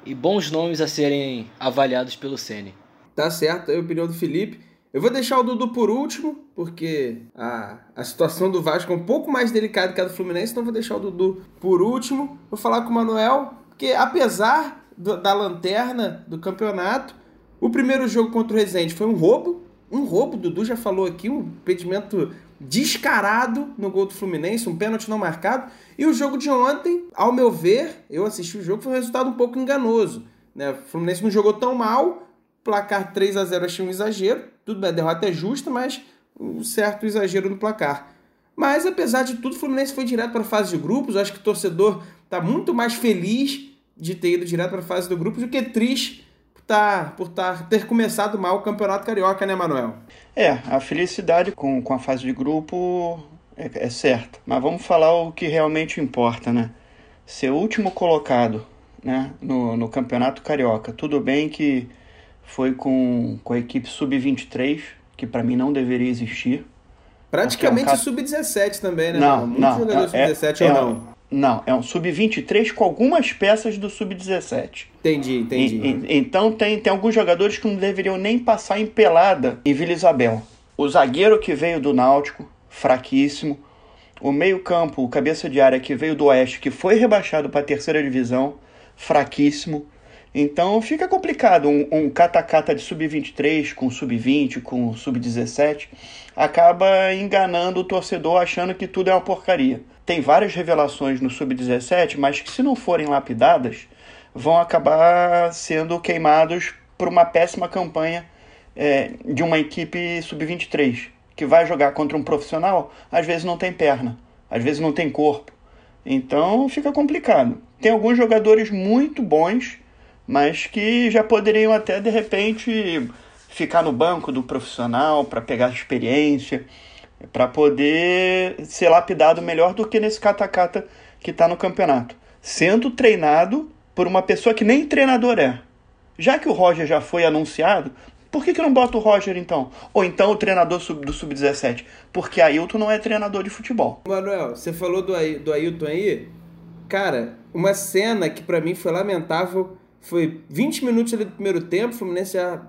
e bons nomes a serem avaliados pelo Ceni. Tá certo, é a opinião do Felipe. Eu vou deixar o Dudu por último, porque a, a situação do Vasco é um pouco mais delicada que a do Fluminense, então vou deixar o Dudu por último. Vou falar com o Manuel, porque apesar do- da lanterna do campeonato, o primeiro jogo contra o Resende foi um roubo. Um roubo, o Dudu já falou aqui, um impedimento descarado no gol do Fluminense, um pênalti não marcado. E o jogo de ontem, ao meu ver, eu assisti o jogo, foi um resultado um pouco enganoso. Né? O Fluminense não jogou tão mal, placar 3 a 0 achei um exagero. Tudo bem, a derrota é justa, mas um certo exagero no placar. Mas apesar de tudo, o Fluminense foi direto para a fase de grupos. Eu acho que o torcedor está muito mais feliz de ter ido direto para a fase do grupos do que triste por, tá, por tá, ter começado mal o Campeonato Carioca, né, Manuel? É, a felicidade com, com a fase de grupo é, é certa. Mas vamos falar o que realmente importa, né? Ser último colocado né, no, no Campeonato Carioca. Tudo bem que foi com, com a equipe sub-23, que para mim não deveria existir. Praticamente é um sub-17 também, né? Não? Muitos não, jogadores é- sub-17 é- ou não? Não, é um sub-23 com algumas peças do sub-17. Entendi, entendi. E- e- Então tem, tem alguns jogadores que não deveriam nem passar em pelada em Vila Isabel. O zagueiro que veio do Náutico, fraquíssimo. O meio-campo, o cabeça de área que veio do Oeste, que foi rebaixado para a terceira divisão, fraquíssimo. Então fica complicado. Um, um cata-cata de sub-23 com sub-20, com sub-17, acaba enganando o torcedor achando que tudo é uma porcaria. Tem várias revelações no sub-17, mas que se não forem lapidadas, vão acabar sendo queimados por uma péssima campanha é, de uma equipe sub-23, que vai jogar contra um profissional, às vezes não tem perna, às vezes não tem corpo. Então fica complicado. Tem alguns jogadores muito bons, mas que já poderiam até de repente ficar no banco do profissional para pegar experiência, para poder ser lapidado melhor do que nesse cata-cata que está no campeonato, sendo treinado por uma pessoa que nem treinador é. Já que o Roger já foi anunciado, por que, que não bota o Roger então? Ou então o treinador do Sub-17? Porque Ailton não é treinador de futebol. Manuel, você falou do, do Ailton aí. Cara, uma cena que pra mim foi lamentável. Foi 20 minutos ali do primeiro tempo, o Fluminense já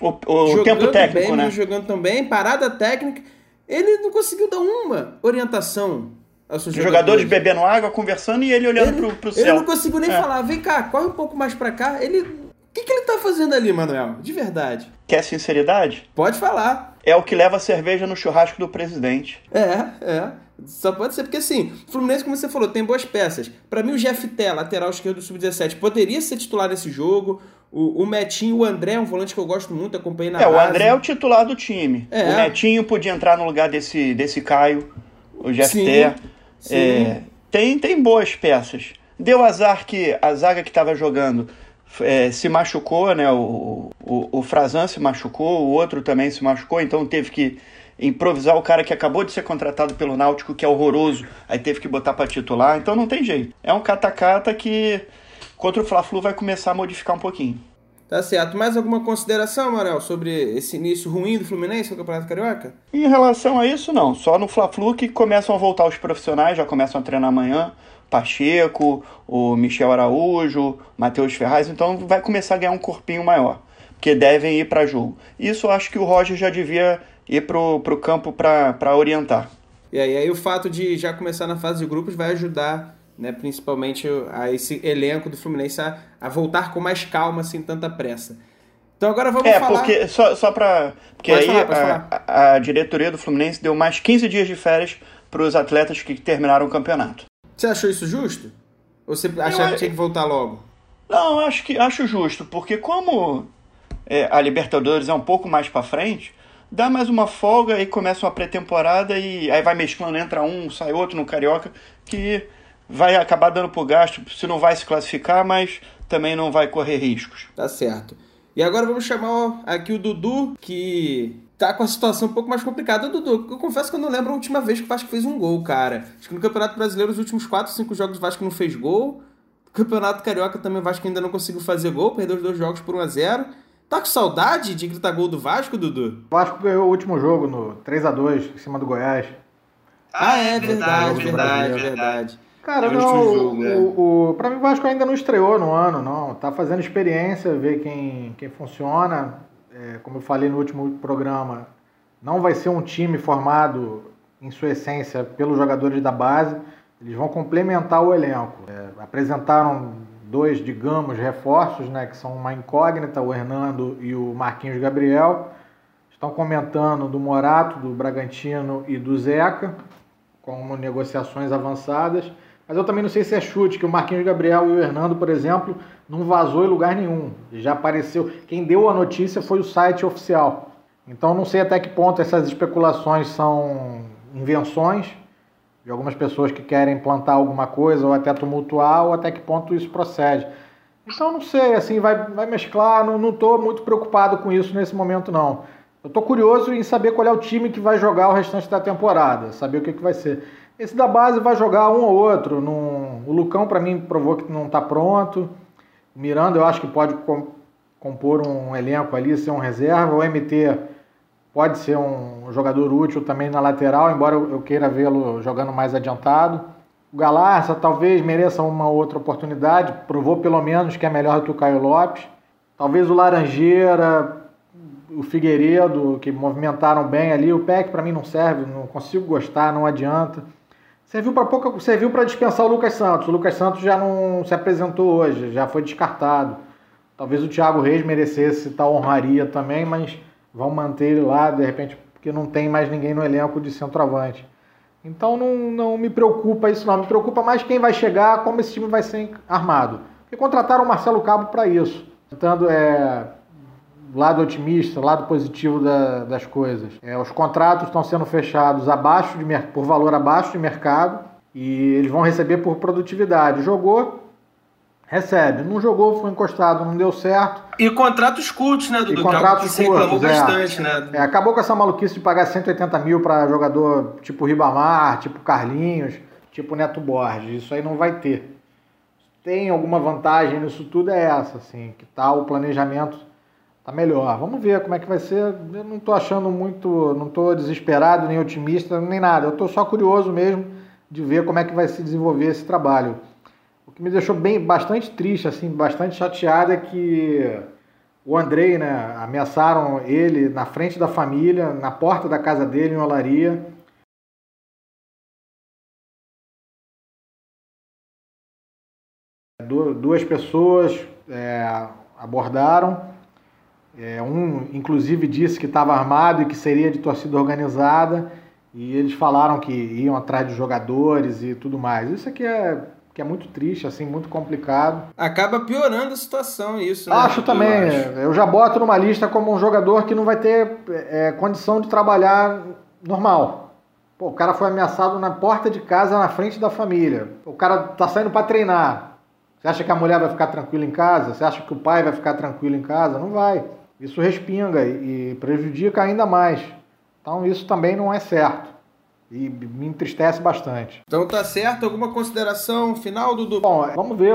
O, o jogando tempo técnico, bem, né? jogando também, parada técnica. Ele não conseguiu dar uma orientação aos seus Os jogadores jogadores. bebendo água, conversando e ele olhando ele, pro, pro ele céu. não conseguiu nem É. falar, vem cá, corre um pouco mais pra cá. Ele. O que, que ele tá fazendo ali, Manuel? De verdade. Quer sinceridade? Pode falar. É o que leva a cerveja no churrasco do presidente. É, é. Só pode ser, porque assim, o Fluminense, como você falou, tem boas peças. Pra mim, o Té, lateral esquerdo do Sub-17, poderia ser titular nesse jogo. O, o Metinho, o André, é um volante que eu gosto muito, acompanhei na é, o base. André é o titular do time. É. O Netinho podia entrar no lugar desse, desse Caio, o Jeff Sim, Té. sim. É, tem, tem boas peças. Deu azar que a zaga que estava jogando é, se machucou, né? O, o, o Frazan se machucou, o outro também se machucou, então teve que improvisar o cara que acabou de ser contratado pelo Náutico, que é horroroso, aí teve que botar para titular, então não tem jeito. É um catacata que contra o Fla-Flu vai começar a modificar um pouquinho. Tá certo. Mais alguma consideração, Manuel, sobre esse início ruim do Fluminense no Campeonato Carioca? Em relação a isso, não. Só no Fla-Flu que começam a voltar os profissionais, já começam a treinar amanhã. Pacheco, o Michel Araújo, Matheus Ferraz, então vai começar a ganhar um corpinho maior, porque devem ir para jogo. Isso eu acho que o Roger já devia ir pro, pro campo para orientar. E aí, aí o fato de já começar na fase de grupos vai ajudar, né, principalmente a esse elenco do Fluminense a, a voltar com mais calma, sem tanta pressa. Então agora vamos É, falar... porque só, só para. Porque Pode aí falar, a, a- a diretoria do Fluminense deu mais 15 dias de férias para os atletas que terminaram o campeonato. Você achou isso justo? Ou você achava Eu- que tinha que voltar logo? Não, acho que acho justo, porque como é, a Libertadores é um pouco mais para frente, dá mais uma folga e começa uma pré-temporada e aí vai mesclando, entra um, sai outro no Carioca, que vai acabar dando pro gasto, se não vai se classificar, mas também não vai correr riscos. Tá certo. E agora vamos chamar aqui o Dudu, que tá com a situação um pouco mais complicada. Dudu, eu confesso que eu não lembro a última vez que o Vasco fez um gol, cara. Acho que no Campeonato Brasileiro, os últimos 4, 5 jogos o Vasco não fez gol. No Campeonato Carioca também o Vasco ainda não conseguiu fazer gol, perdeu os dois jogos por 1 a 0 Tá com saudade de gritar gol do Vasco, Dudu? O Vasco ganhou o último jogo no 3 a 2 em cima do Goiás. Ah, é verdade, verdade, verdade. verdade. Cara, não, jogo, o, é. o, o, pra mim o Vasco ainda não estreou no ano, não. Tá fazendo experiência, ver quem, quem funciona. É, como eu falei no último programa, não vai ser um time formado em sua essência pelos jogadores da base. Eles vão complementar o elenco. É, apresentaram dois, digamos, reforços, né, que são uma incógnita, o Hernando e o Marquinhos Gabriel. Estão comentando do Morato, do Bragantino e do Zeca, como negociações avançadas. Mas eu também não sei se é chute, que o Marquinhos Gabriel e o Hernando, por exemplo, não vazou em lugar nenhum. Já apareceu. Quem deu a notícia foi o site oficial. Então não sei até que ponto essas especulações são invenções de algumas pessoas que querem plantar alguma coisa ou até tumultuar, ou até que ponto isso procede. Então não sei, assim, vai, vai mesclar, não estou muito preocupado com isso nesse momento não. Eu estou curioso em saber qual é o time que vai jogar o restante da temporada, saber o que, que vai ser. Esse da base vai jogar um ou outro. Num... O Lucão, para mim, provou que não está pronto. O Miranda, eu acho que pode compor um elenco ali, ser um reserva. O MT pode ser um jogador útil também na lateral, embora eu queira vê-lo jogando mais adiantado. O Galarça talvez mereça uma outra oportunidade, provou pelo menos que é melhor do que o Caio Lopes. Talvez o Laranjeira, o Figueiredo, que movimentaram bem ali. O PEC para mim não serve, não consigo gostar, não adianta. Serviu para pouca, serviu para dispensar o Lucas Santos. O Lucas Santos já não se apresentou hoje, já foi descartado. Talvez o Thiago Reis merecesse tal honraria também, mas vão manter ele lá, de repente, porque não tem mais ninguém no elenco de centroavante. Então não, não me preocupa isso não, me preocupa mais quem vai chegar, como esse time vai ser armado. Porque contrataram o Marcelo Cabo para isso. Tentando é, lado otimista, lado positivo da, das coisas. É, os contratos estão sendo fechados abaixo de, por valor abaixo de mercado e eles vão receber por produtividade. Jogou, recebe. Não jogou, foi encostado, não deu certo. E contratos curtos, né, Dudu? E contratos que curtos, é. bastante, né? É, acabou com essa maluquice de pagar 180 mil para jogador tipo Ribamar, tipo Carlinhos, tipo Neto Borges. Isso aí não vai ter. Tem alguma vantagem nisso tudo é essa, assim, que tá o planejamento tá melhor. Vamos ver como é que vai ser. Eu não tô achando muito, não tô desesperado, nem otimista, nem nada. Eu tô só curioso mesmo de ver como é que vai se desenvolver esse trabalho que me deixou bem bastante triste, assim, bastante chateado é que o Andrei, né, ameaçaram ele na frente da família, na porta da casa dele em Olaria. Duas pessoas é, abordaram. É, um, inclusive, disse que estava armado e que seria de torcida organizada. E eles falaram que iam atrás de jogadores e tudo mais. Isso aqui é que é muito triste, assim, muito complicado. Acaba piorando a situação isso, né? Acho também. Eu, eu já boto numa lista como um jogador que não vai ter é, condição de trabalhar normal. Pô, o cara foi ameaçado na porta de casa, na frente da família. O cara tá saindo para treinar. Você acha que a mulher vai ficar tranquila em casa? Você acha que o pai vai ficar tranquilo em casa? Não vai. Isso respinga e prejudica ainda mais. Então isso também não é certo. E me entristece bastante. Então tá certo. Alguma consideração final, Dudu? Bom, vamos ver.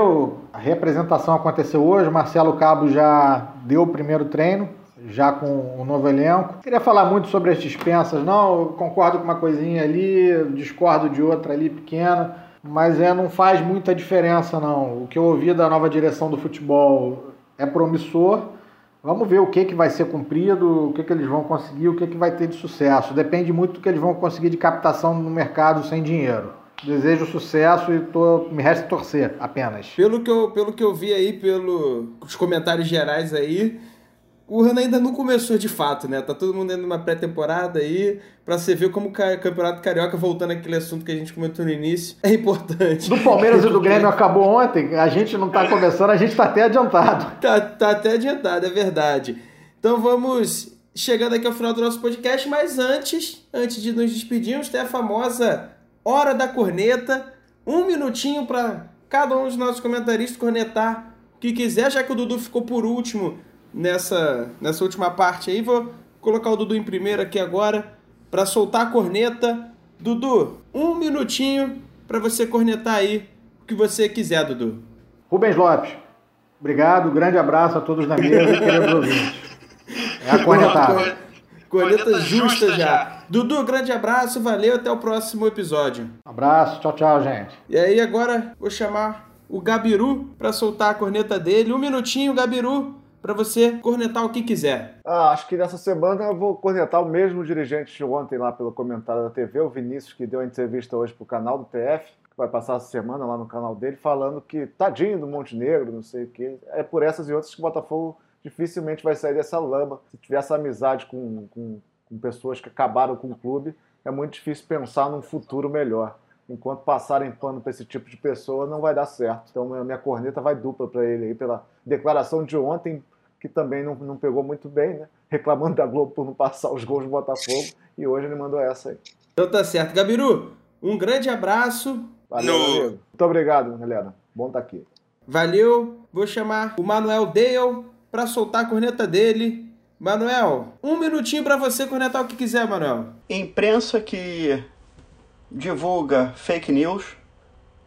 A representação aconteceu hoje. Marcelo Cabo já deu o primeiro treino, já com o novo elenco. Queria falar muito sobre as dispensas. Não, eu concordo com uma coisinha ali, discordo de outra ali pequena. Mas é, não faz muita diferença, não. O que eu ouvi da nova direção do futebol é promissor Vamos ver o que, que vai ser cumprido, o que, que eles vão conseguir, o que, que vai ter de sucesso. Depende muito do que eles vão conseguir de captação no mercado sem dinheiro. Desejo sucesso e tô, me resta torcer apenas. Pelo que, eu, pelo que eu vi aí, pelos comentários gerais aí, o ano ainda não começou de fato, né? Tá todo mundo dentro de uma pré-temporada aí, pra você ver como o Campeonato Carioca, voltando àquele assunto que a gente comentou no início, é importante. Do Palmeiras e do Grêmio acabou ontem, a gente não tá começando, a gente tá até adiantado. Tá, tá até adiantado, é verdade. Então vamos chegando aqui ao final do nosso podcast, mas antes, antes de nos despedirmos, tem a famosa Hora da Corneta. Um minutinho para cada um dos nossos comentaristas cornetar o que quiser, já que o Dudu ficou por último nessa, nessa última parte aí. Vou colocar o Dudu em primeiro aqui agora para soltar a corneta. Dudu, um minutinho para você cornetar aí o que você quiser, Dudu. Rubens Lopes, obrigado, grande abraço a todos na mesa e queridos ouvintes. É a cornetada. Corneta justa já. Dudu, grande abraço, valeu, até o próximo episódio. Abraço, tchau, tchau, gente. E aí agora vou chamar o Gabiru para soltar a corneta dele. Um minutinho, Gabiru, para você cornetar o que quiser. Ah, acho que nessa semana eu vou cornetar o mesmo dirigente de ontem lá pelo comentário da TV, o Vinícius, que deu a entrevista hoje pro canal do TF, que vai passar essa semana lá no canal dele, falando que tadinho do Montenegro, não sei o quê. É por essas e outras que o Botafogo dificilmente vai sair dessa lama. Se tiver essa amizade com, com, com pessoas que acabaram com o clube, é muito difícil pensar num futuro melhor enquanto passarem pano para esse tipo de pessoa, não vai dar certo. Então, minha corneta vai dupla para ele aí, pela declaração de ontem, que também não, não pegou muito bem, né? Reclamando da Globo por não passar os gols do Botafogo, e hoje ele mandou essa aí. Então tá certo. Gabiru, um grande abraço. Valeu, no... amigo. Muito obrigado, galera. Bom estar tá aqui. Valeu. Vou chamar o Manuel Dale para soltar a corneta dele. Manuel, um minutinho para você cornetar o que quiser, Manuel. Imprensa que divulga fake news,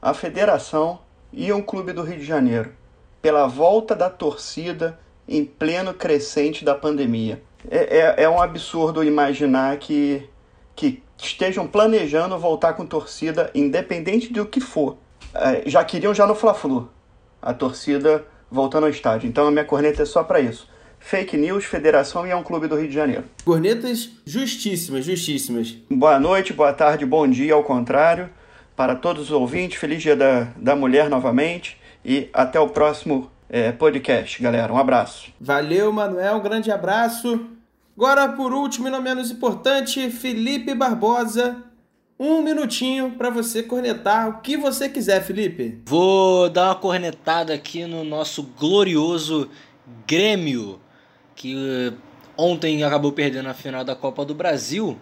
a federação e um clube do Rio de Janeiro, pela volta da torcida em pleno crescente da pandemia. É, é, é um absurdo imaginar que, que estejam planejando voltar com torcida, independente do que for. É, já queriam já no Fla-Flu, a torcida voltando ao estádio. Então a minha corneta é só para isso fake news, federação e é um clube do Rio de Janeiro. Cornetas justíssimas, justíssimas. Boa noite, boa tarde, bom dia, ao contrário. Para todos os ouvintes, feliz dia da, da mulher novamente e até o próximo é, podcast, galera. Um abraço. Valeu, Manuel, um grande abraço. Agora, por último e não menos importante, Felipe Barbosa. Um minutinho para você cornetar o que você quiser, Felipe. Vou dar uma cornetada aqui no nosso glorioso Grêmio que eh, ontem acabou perdendo a final da Copa do Brasil,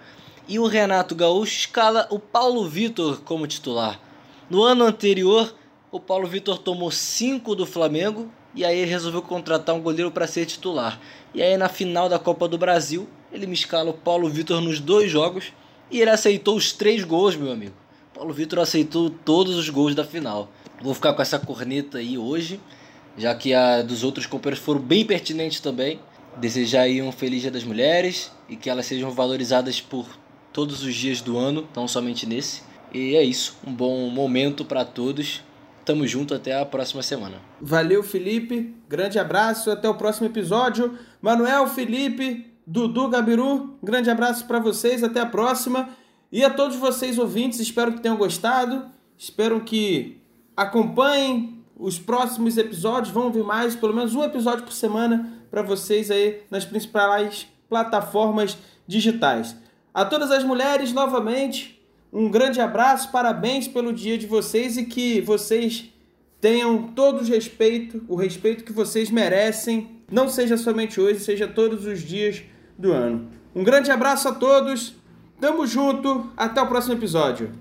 e o Renato Gaúcho escala o Paulo Vitor como titular. No ano anterior, o Paulo Vitor tomou 5 do Flamengo e aí ele resolveu contratar um goleiro para ser titular. E aí na final da Copa do Brasil, ele me escala o Paulo Vitor nos dois jogos e ele aceitou os três gols, meu amigo. Paulo Vitor aceitou todos os gols da final. Vou ficar com essa corneta aí hoje, já que a dos outros companheiros foram bem pertinentes também. Desejar aí um feliz Dia das Mulheres e que elas sejam valorizadas por todos os dias do ano, não somente nesse. E é isso, um bom momento para todos. Tamo junto até a próxima semana. Valeu, Felipe. Grande abraço, até o próximo episódio. Manuel, Felipe, Dudu, Gabiru, grande abraço para vocês, até a próxima. E a todos vocês ouvintes, espero que tenham gostado. Espero que acompanhem os próximos episódios. Vão vir mais, pelo menos um episódio por semana para vocês aí nas principais plataformas digitais. A todas as mulheres, novamente, um grande abraço, parabéns pelo dia de vocês e que vocês tenham todo o respeito, o respeito que vocês merecem, não seja somente hoje, seja todos os dias do ano. Um grande abraço a todos, tamo junto, até o próximo episódio.